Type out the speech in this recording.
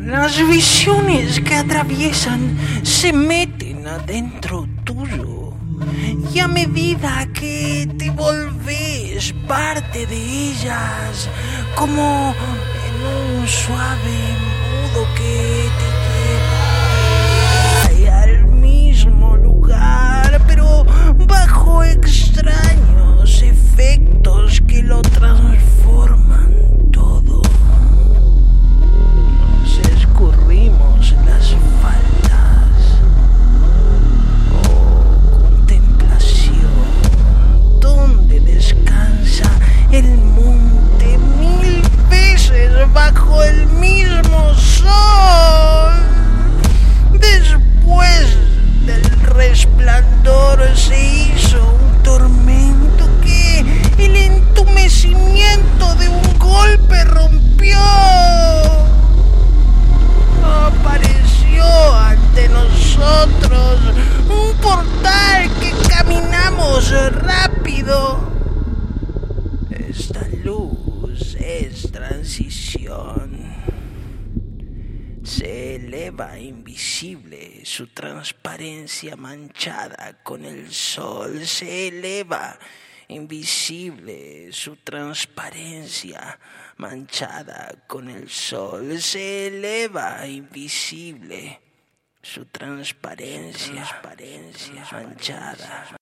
Las visiones que atraviesan se meten adentro tuyo. Y a medida que te volvés parte de ellas, como en un suave transición. Se eleva invisible, su transparencia manchada con el sol. Se eleva invisible, su transparencia manchada con el sol. Se eleva invisible, su transparencia, transparencia manchada.